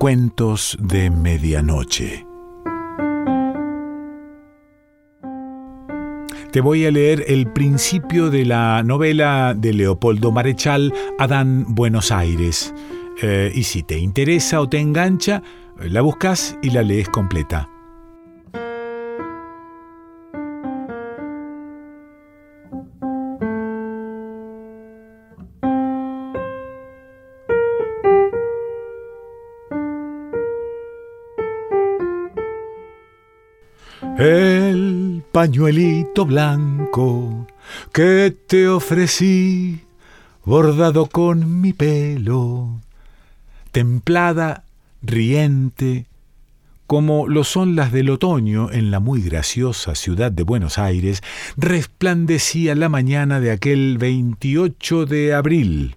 Cuentos de Medianoche. Te voy a leer el principio de la novela de Leopoldo Marechal, Adán Buenos Aires. Eh, y si te interesa o te engancha, la buscas y la lees completa. Pañuelito blanco que te ofrecí, bordado con mi pelo, templada, riente, como lo son las del otoño en la muy graciosa ciudad de Buenos Aires, resplandecía la mañana de aquel 28 de abril.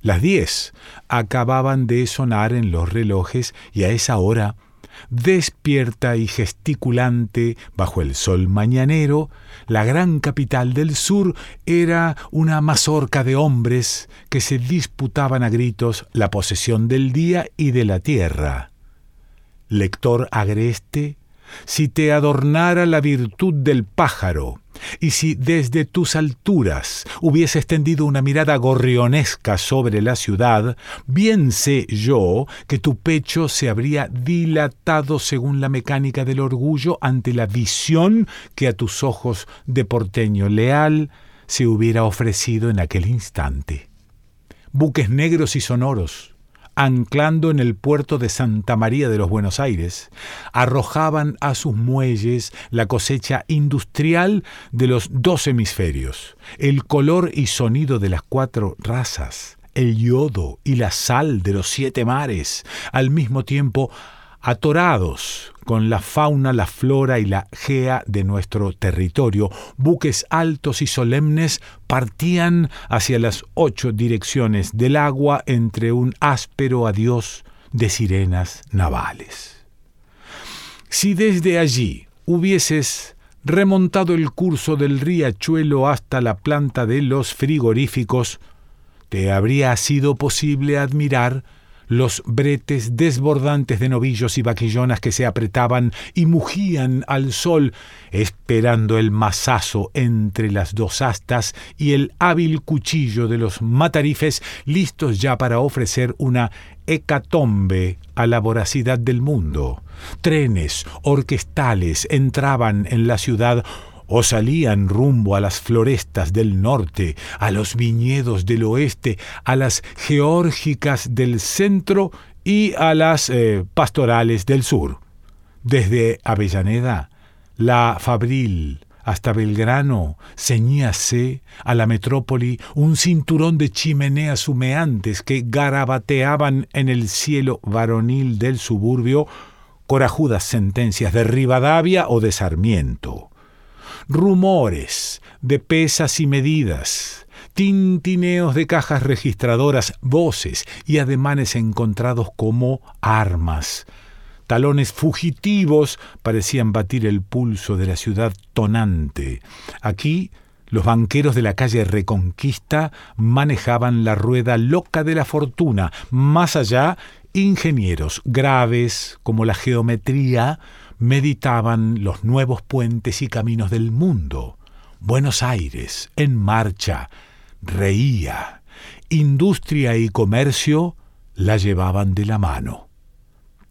Las diez acababan de sonar en los relojes y a esa hora despierta y gesticulante bajo el sol mañanero, la gran capital del sur era una mazorca de hombres que se disputaban a gritos la posesión del día y de la tierra. Lector agreste, si te adornara la virtud del pájaro, y si desde tus alturas hubiese extendido una mirada gorrionesca sobre la ciudad, bien sé yo que tu pecho se habría dilatado según la mecánica del orgullo ante la visión que a tus ojos de porteño leal se hubiera ofrecido en aquel instante. Buques negros y sonoros, anclando en el puerto de Santa María de los Buenos Aires, arrojaban a sus muelles la cosecha industrial de los dos hemisferios, el color y sonido de las cuatro razas, el yodo y la sal de los siete mares, al mismo tiempo atorados con la fauna, la flora y la gea de nuestro territorio. Buques altos y solemnes partían hacia las ocho direcciones del agua entre un áspero adiós de sirenas navales. Si desde allí hubieses remontado el curso del riachuelo hasta la planta de los frigoríficos, te habría sido posible admirar los bretes desbordantes de novillos y vaquillonas que se apretaban y mugían al sol, esperando el mazazo entre las dos astas y el hábil cuchillo de los matarifes listos ya para ofrecer una hecatombe a la voracidad del mundo. Trenes orquestales entraban en la ciudad o salían rumbo a las florestas del norte, a los viñedos del oeste, a las geórgicas del centro y a las eh, pastorales del sur. Desde Avellaneda, la Fabril, hasta Belgrano ceñíase a la metrópoli un cinturón de chimeneas humeantes que garabateaban en el cielo varonil del suburbio corajudas sentencias de Rivadavia o de Sarmiento rumores de pesas y medidas, tintineos de cajas registradoras, voces y ademanes encontrados como armas. Talones fugitivos parecían batir el pulso de la ciudad tonante. Aquí los banqueros de la calle Reconquista manejaban la rueda loca de la fortuna. Más allá, ingenieros graves como la geometría meditaban los nuevos puentes y caminos del mundo. Buenos Aires, en marcha, reía. Industria y comercio la llevaban de la mano.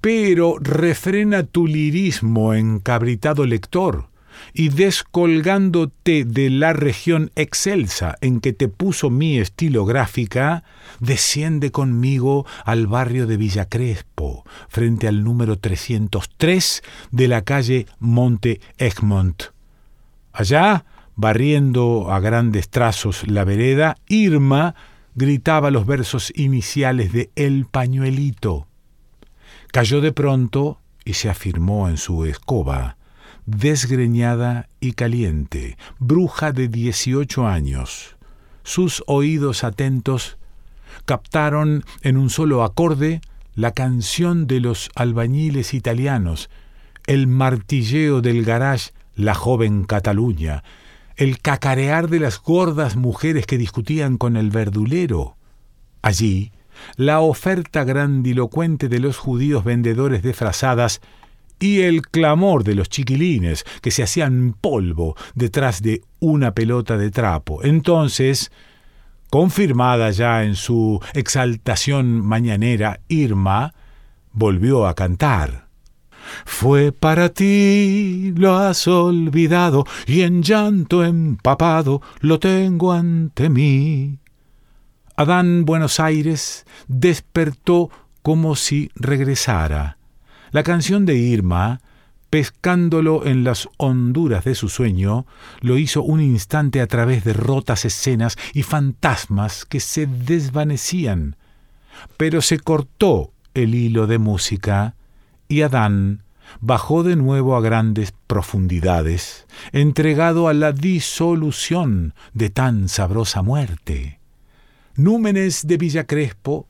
Pero refrena tu lirismo, encabritado lector y descolgándote de la región excelsa en que te puso mi estilográfica, desciende conmigo al barrio de Villa Crespo, frente al número 303 de la calle Monte Egmont. Allá, barriendo a grandes trazos la vereda, Irma gritaba los versos iniciales de El pañuelito. Cayó de pronto y se afirmó en su escoba desgreñada y caliente, bruja de dieciocho años. Sus oídos atentos captaron en un solo acorde la canción de los albañiles italianos, el martilleo del garage La joven Cataluña, el cacarear de las gordas mujeres que discutían con el verdulero. Allí, la oferta grandilocuente de los judíos vendedores de frazadas y el clamor de los chiquilines que se hacían polvo detrás de una pelota de trapo. Entonces, confirmada ya en su exaltación mañanera, Irma volvió a cantar. Fue para ti, lo has olvidado, y en llanto empapado lo tengo ante mí. Adán Buenos Aires despertó como si regresara. La canción de Irma, pescándolo en las honduras de su sueño, lo hizo un instante a través de rotas escenas y fantasmas que se desvanecían. Pero se cortó el hilo de música y Adán bajó de nuevo a grandes profundidades, entregado a la disolución de tan sabrosa muerte. Númenes de Villa Crespo,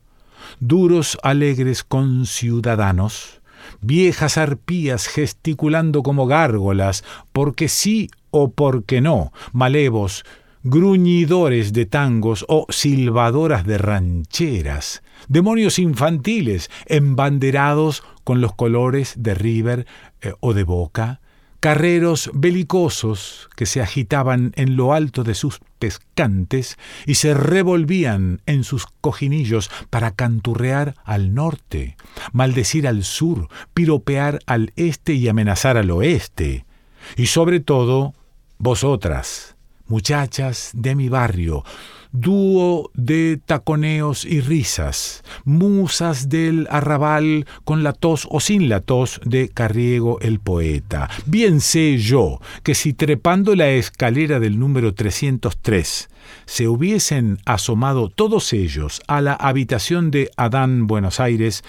duros alegres conciudadanos, viejas arpías gesticulando como gárgolas, porque sí o porque no, malevos, gruñidores de tangos o silbadoras de rancheras, demonios infantiles embanderados con los colores de River eh, o de Boca, carreros belicosos que se agitaban en lo alto de sus pescantes y se revolvían en sus cojinillos para canturrear al norte, maldecir al sur, piropear al este y amenazar al oeste. Y sobre todo, vosotras, muchachas de mi barrio, dúo de taconeos y risas, musas del arrabal con la tos o sin la tos de Carriego el poeta. Bien sé yo que si trepando la escalera del número 303 se hubiesen asomado todos ellos a la habitación de Adán Buenos Aires,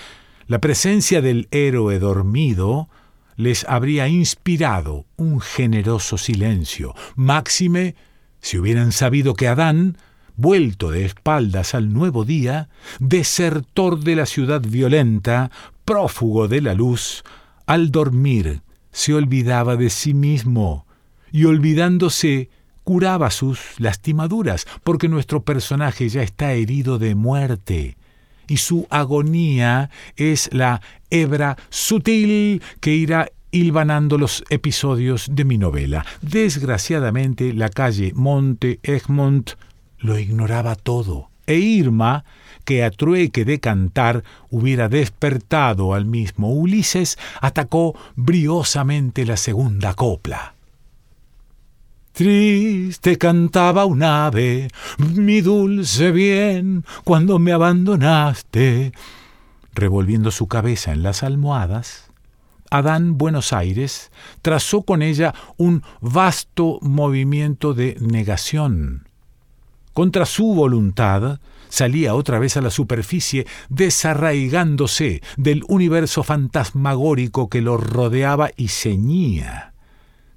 la presencia del héroe dormido les habría inspirado un generoso silencio, máxime si hubieran sabido que Adán, vuelto de espaldas al nuevo día, desertor de la ciudad violenta, prófugo de la luz, al dormir se olvidaba de sí mismo y olvidándose curaba sus lastimaduras, porque nuestro personaje ya está herido de muerte y su agonía es la hebra sutil que irá hilvanando los episodios de mi novela. Desgraciadamente, la calle Monte Egmont lo ignoraba todo, e Irma, que a trueque de cantar hubiera despertado al mismo Ulises, atacó briosamente la segunda copla. Triste cantaba un ave, mi dulce bien, cuando me abandonaste. Revolviendo su cabeza en las almohadas, Adán Buenos Aires trazó con ella un vasto movimiento de negación. Contra su voluntad, salía otra vez a la superficie, desarraigándose del universo fantasmagórico que lo rodeaba y ceñía.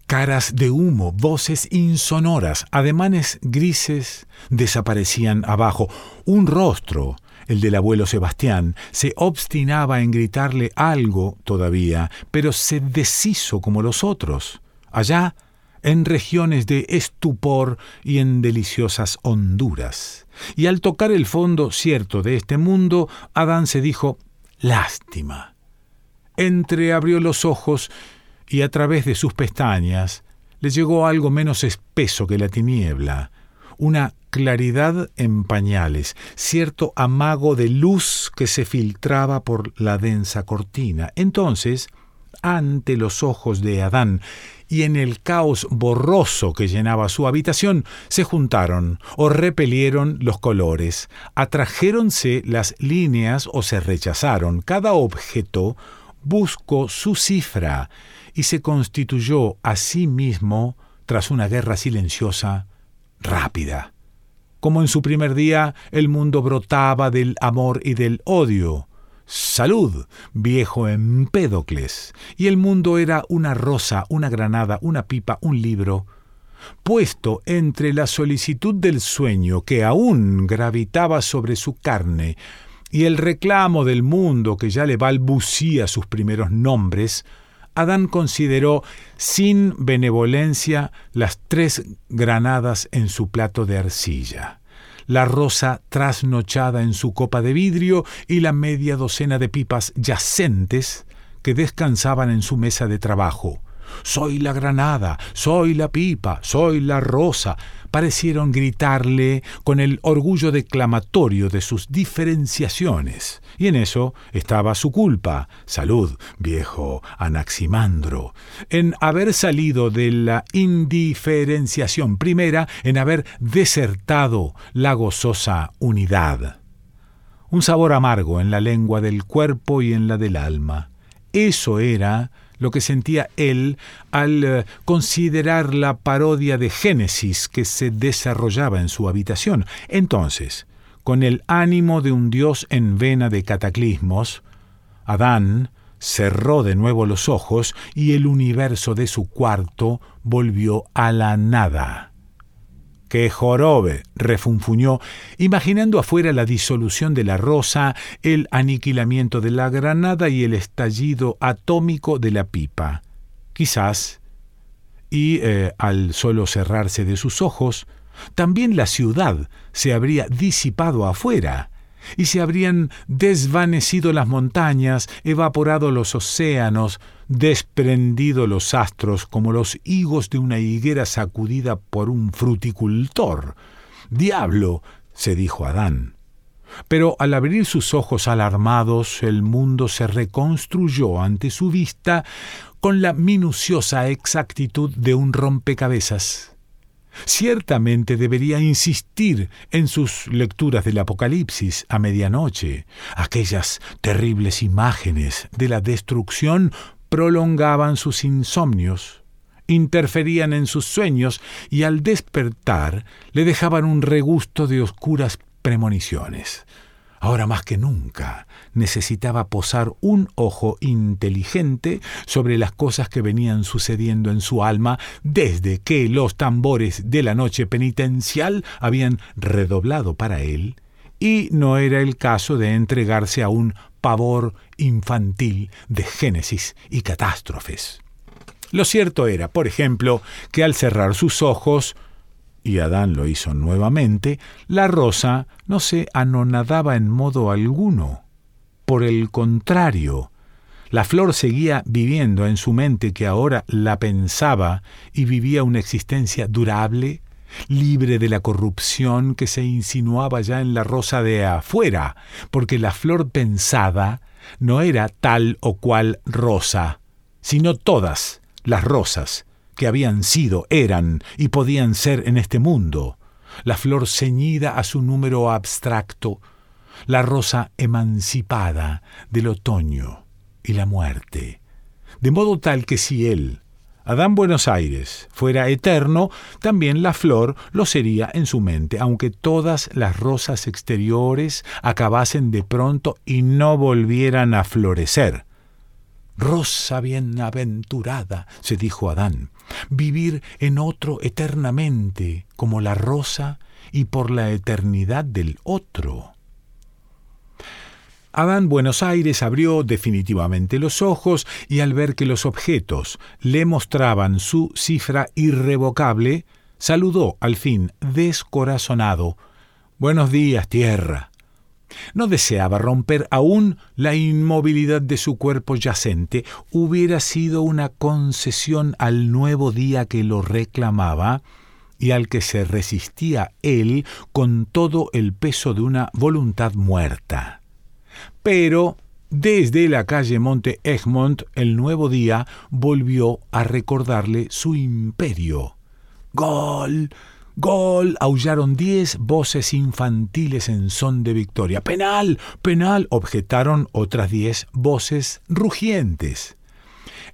Caras de humo, voces insonoras, ademanes grises desaparecían abajo. Un rostro el del abuelo Sebastián, se obstinaba en gritarle algo todavía, pero se deshizo como los otros, allá en regiones de estupor y en deliciosas honduras. Y al tocar el fondo cierto de este mundo, Adán se dijo, lástima. Entreabrió los ojos y a través de sus pestañas le llegó algo menos espeso que la tiniebla, una claridad en pañales, cierto amago de luz que se filtraba por la densa cortina. Entonces, ante los ojos de Adán y en el caos borroso que llenaba su habitación, se juntaron o repelieron los colores, atrajéronse las líneas o se rechazaron. Cada objeto buscó su cifra y se constituyó a sí mismo, tras una guerra silenciosa, rápida. Como en su primer día el mundo brotaba del amor y del odio. Salud, viejo Empédocles. Y el mundo era una rosa, una granada, una pipa, un libro, puesto entre la solicitud del sueño que aún gravitaba sobre su carne y el reclamo del mundo que ya le balbucía sus primeros nombres, Adán consideró sin benevolencia las tres granadas en su plato de arcilla. la rosa trasnochada en su copa de vidrio y la media docena de pipas yacentes que descansaban en su mesa de trabajo. Soy la granada, soy la pipa, soy la rosa, parecieron gritarle con el orgullo declamatorio de sus diferenciaciones. Y en eso estaba su culpa, salud, viejo Anaximandro, en haber salido de la indiferenciación primera, en haber desertado la gozosa unidad. Un sabor amargo en la lengua del cuerpo y en la del alma. Eso era lo que sentía él al eh, considerar la parodia de Génesis que se desarrollaba en su habitación. Entonces, con el ánimo de un dios en vena de cataclismos, Adán cerró de nuevo los ojos y el universo de su cuarto volvió a la nada. ¡Qué jorobe! refunfuñó, imaginando afuera la disolución de la rosa, el aniquilamiento de la granada y el estallido atómico de la pipa. Quizás, y eh, al solo cerrarse de sus ojos, también la ciudad se habría disipado afuera, y se habrían desvanecido las montañas, evaporado los océanos, desprendido los astros como los higos de una higuera sacudida por un fruticultor. Diablo, se dijo Adán. Pero al abrir sus ojos alarmados, el mundo se reconstruyó ante su vista con la minuciosa exactitud de un rompecabezas. Ciertamente debería insistir en sus lecturas del Apocalipsis a medianoche. Aquellas terribles imágenes de la destrucción prolongaban sus insomnios, interferían en sus sueños y al despertar le dejaban un regusto de oscuras premoniciones. Ahora más que nunca necesitaba posar un ojo inteligente sobre las cosas que venían sucediendo en su alma desde que los tambores de la noche penitencial habían redoblado para él, y no era el caso de entregarse a un pavor infantil de génesis y catástrofes. Lo cierto era, por ejemplo, que al cerrar sus ojos y Adán lo hizo nuevamente, la rosa no se anonadaba en modo alguno. Por el contrario, la flor seguía viviendo en su mente que ahora la pensaba y vivía una existencia durable, libre de la corrupción que se insinuaba ya en la rosa de afuera, porque la flor pensada no era tal o cual rosa, sino todas las rosas que habían sido, eran y podían ser en este mundo, la flor ceñida a su número abstracto, la rosa emancipada del otoño y la muerte, de modo tal que si él, Adán Buenos Aires, fuera eterno, también la flor lo sería en su mente, aunque todas las rosas exteriores acabasen de pronto y no volvieran a florecer. Rosa bienaventurada, se dijo Adán, vivir en otro eternamente, como la rosa y por la eternidad del otro. Adán Buenos Aires abrió definitivamente los ojos y al ver que los objetos le mostraban su cifra irrevocable, saludó al fin descorazonado. Buenos días, tierra. No deseaba romper aún la inmovilidad de su cuerpo yacente. Hubiera sido una concesión al nuevo día que lo reclamaba y al que se resistía él con todo el peso de una voluntad muerta. Pero desde la calle Monte Egmont el nuevo día volvió a recordarle su imperio. Gol. Gol, aullaron diez voces infantiles en son de victoria. Penal, penal, objetaron otras diez voces rugientes.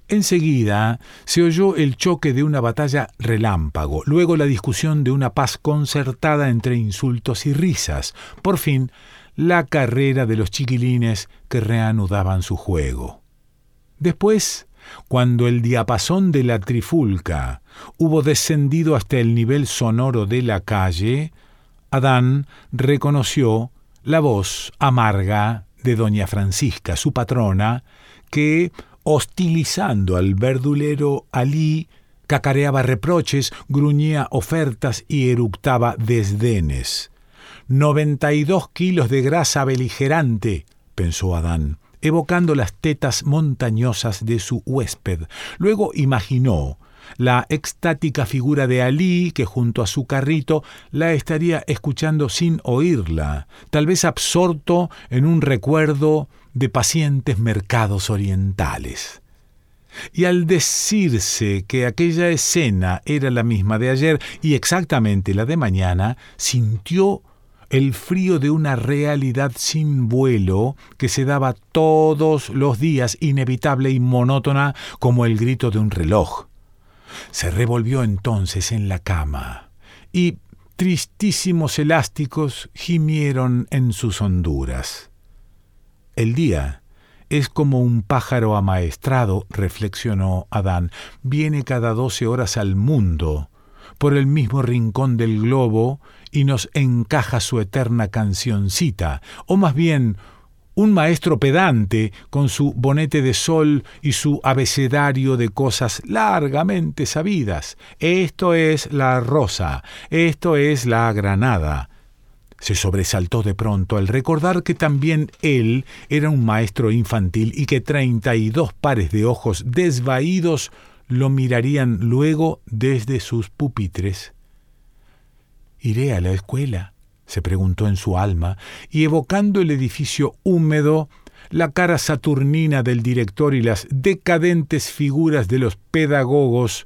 Enseguida se oyó el choque de una batalla relámpago, luego la discusión de una paz concertada entre insultos y risas, por fin la carrera de los chiquilines que reanudaban su juego. Después cuando el diapasón de la trifulca hubo descendido hasta el nivel sonoro de la calle, Adán reconoció la voz amarga de doña Francisca, su patrona, que, hostilizando al verdulero Alí, cacareaba reproches, gruñía ofertas y eructaba desdenes. 92 kilos de grasa beligerante, pensó Adán, evocando las tetas montañosas de su huésped. Luego imaginó la extática figura de Alí, que junto a su carrito la estaría escuchando sin oírla, tal vez absorto en un recuerdo de pacientes mercados orientales. Y al decirse que aquella escena era la misma de ayer y exactamente la de mañana, sintió el frío de una realidad sin vuelo que se daba todos los días, inevitable y monótona como el grito de un reloj. Se revolvió entonces en la cama y tristísimos elásticos gimieron en sus honduras. El día es como un pájaro amaestrado, reflexionó Adán, viene cada doce horas al mundo, por el mismo rincón del globo, y nos encaja su eterna cancioncita, o más bien un maestro pedante con su bonete de sol y su abecedario de cosas largamente sabidas. Esto es la rosa, esto es la granada. Se sobresaltó de pronto al recordar que también él era un maestro infantil y que treinta y dos pares de ojos desvaídos lo mirarían luego desde sus pupitres. Iré a la escuela, se preguntó en su alma, y evocando el edificio húmedo, la cara saturnina del director y las decadentes figuras de los pedagogos,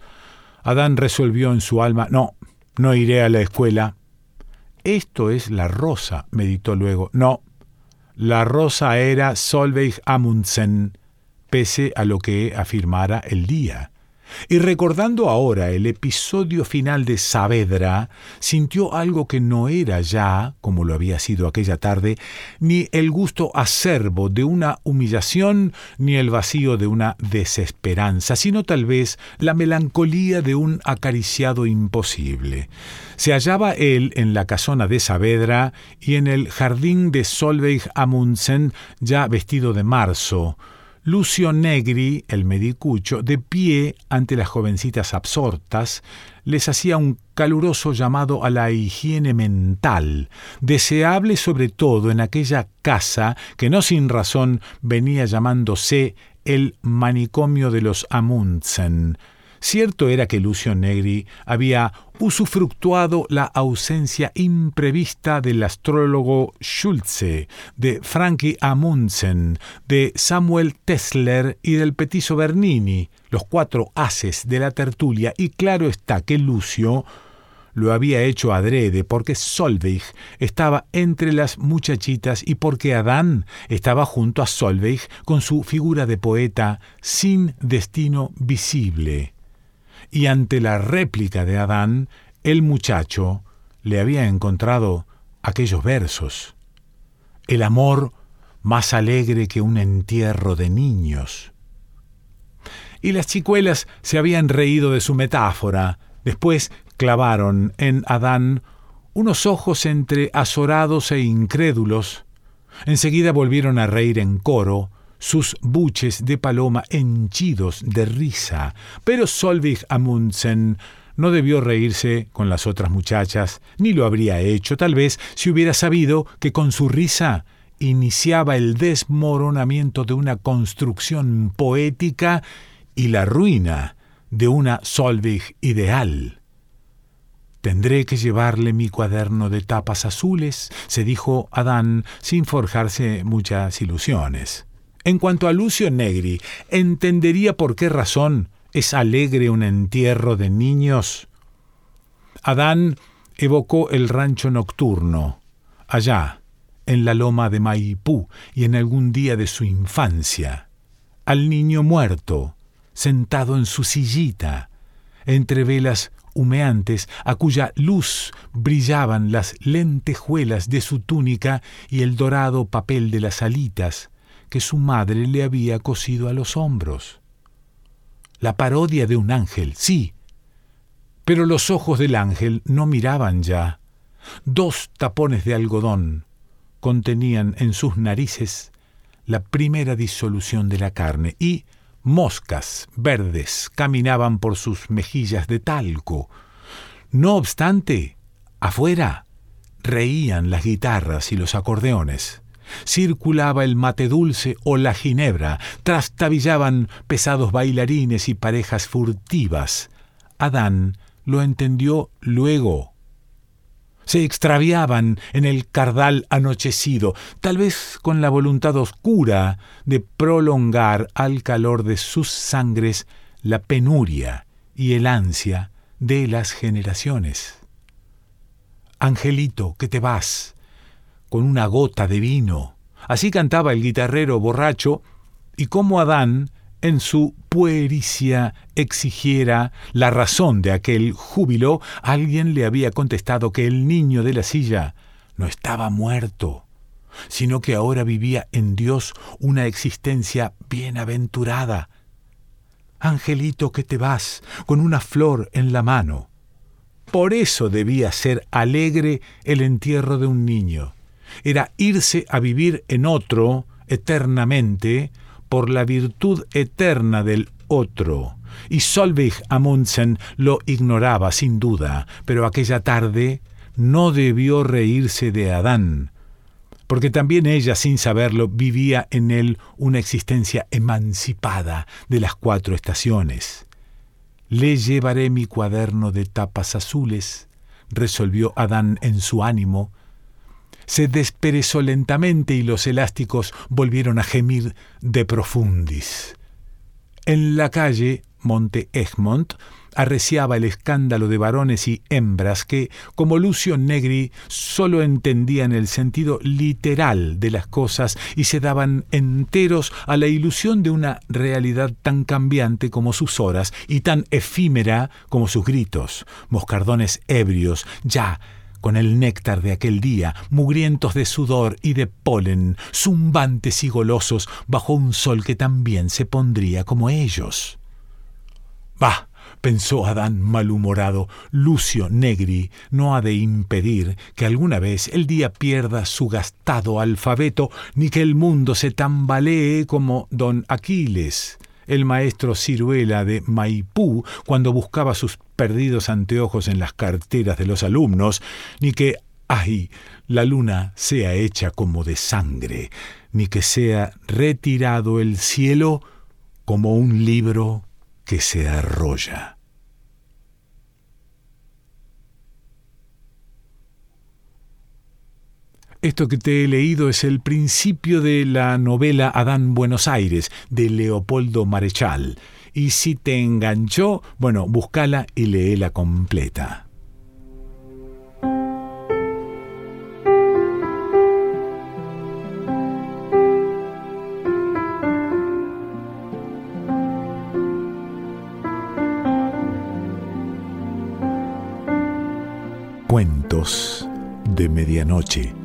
Adán resolvió en su alma, no, no iré a la escuela. Esto es la rosa, meditó luego. No, la rosa era Solveig Amundsen, pese a lo que afirmara el día. Y recordando ahora el episodio final de Saavedra, sintió algo que no era ya, como lo había sido aquella tarde, ni el gusto acerbo de una humillación, ni el vacío de una desesperanza, sino tal vez la melancolía de un acariciado imposible. Se hallaba él en la casona de Saavedra y en el jardín de Solveig Amundsen, ya vestido de marzo, Lucio Negri, el medicucho, de pie ante las jovencitas absortas, les hacía un caluroso llamado a la higiene mental, deseable sobre todo en aquella casa que no sin razón venía llamándose el manicomio de los Amundsen, Cierto era que Lucio Negri había usufructuado la ausencia imprevista del astrólogo Schulze, de Frankie Amundsen, de Samuel Tesler y del petiso Bernini, los cuatro haces de la tertulia, y claro está que Lucio lo había hecho adrede porque Solveig estaba entre las muchachitas y porque Adán estaba junto a Solveig con su figura de poeta sin destino visible y ante la réplica de Adán, el muchacho le había encontrado aquellos versos. El amor más alegre que un entierro de niños. Y las chicuelas se habían reído de su metáfora, después clavaron en Adán unos ojos entre azorados e incrédulos, enseguida volvieron a reír en coro, sus buches de paloma henchidos de risa, pero Solvig Amundsen no debió reírse con las otras muchachas, ni lo habría hecho tal vez si hubiera sabido que con su risa iniciaba el desmoronamiento de una construcción poética y la ruina de una Solvig ideal. Tendré que llevarle mi cuaderno de tapas azules, se dijo Adán sin forjarse muchas ilusiones. En cuanto a Lucio Negri, ¿entendería por qué razón es alegre un entierro de niños? Adán evocó el rancho nocturno, allá, en la loma de Maipú y en algún día de su infancia, al niño muerto, sentado en su sillita, entre velas humeantes a cuya luz brillaban las lentejuelas de su túnica y el dorado papel de las alitas, que su madre le había cosido a los hombros. La parodia de un ángel, sí, pero los ojos del ángel no miraban ya. Dos tapones de algodón contenían en sus narices la primera disolución de la carne y moscas verdes caminaban por sus mejillas de talco. No obstante, afuera reían las guitarras y los acordeones. Circulaba el mate dulce o la ginebra, trastabillaban pesados bailarines y parejas furtivas. Adán lo entendió luego. Se extraviaban en el cardal anochecido, tal vez con la voluntad oscura de prolongar al calor de sus sangres la penuria y el ansia de las generaciones. Angelito, que te vas, con una gota de vino. Así cantaba el guitarrero borracho, y como Adán, en su puericia, exigiera la razón de aquel júbilo, alguien le había contestado que el niño de la silla no estaba muerto, sino que ahora vivía en Dios una existencia bienaventurada. Angelito, que te vas, con una flor en la mano. Por eso debía ser alegre el entierro de un niño. Era irse a vivir en otro eternamente por la virtud eterna del otro. Y Solveig Amundsen lo ignoraba sin duda, pero aquella tarde no debió reírse de Adán, porque también ella, sin saberlo, vivía en él una existencia emancipada de las cuatro estaciones. Le llevaré mi cuaderno de tapas azules, resolvió Adán en su ánimo. Se desperezó lentamente y los elásticos volvieron a gemir de profundis. En la calle Monte Egmont arreciaba el escándalo de varones y hembras que, como Lucio Negri, sólo entendían el sentido literal de las cosas y se daban enteros a la ilusión de una realidad tan cambiante como sus horas y tan efímera como sus gritos, moscardones ebrios, ya con el néctar de aquel día, mugrientos de sudor y de polen, zumbantes y golosos bajo un sol que también se pondría como ellos. Bah, pensó Adán malhumorado, Lucio Negri no ha de impedir que alguna vez el día pierda su gastado alfabeto, ni que el mundo se tambalee como don Aquiles, el maestro ciruela de Maipú, cuando buscaba sus perdidos anteojos en las carteras de los alumnos, ni que, ay, la luna sea hecha como de sangre, ni que sea retirado el cielo como un libro que se arrolla. Esto que te he leído es el principio de la novela Adán Buenos Aires, de Leopoldo Marechal. Y si te enganchó, bueno, búscala y léela completa. Cuentos de Medianoche.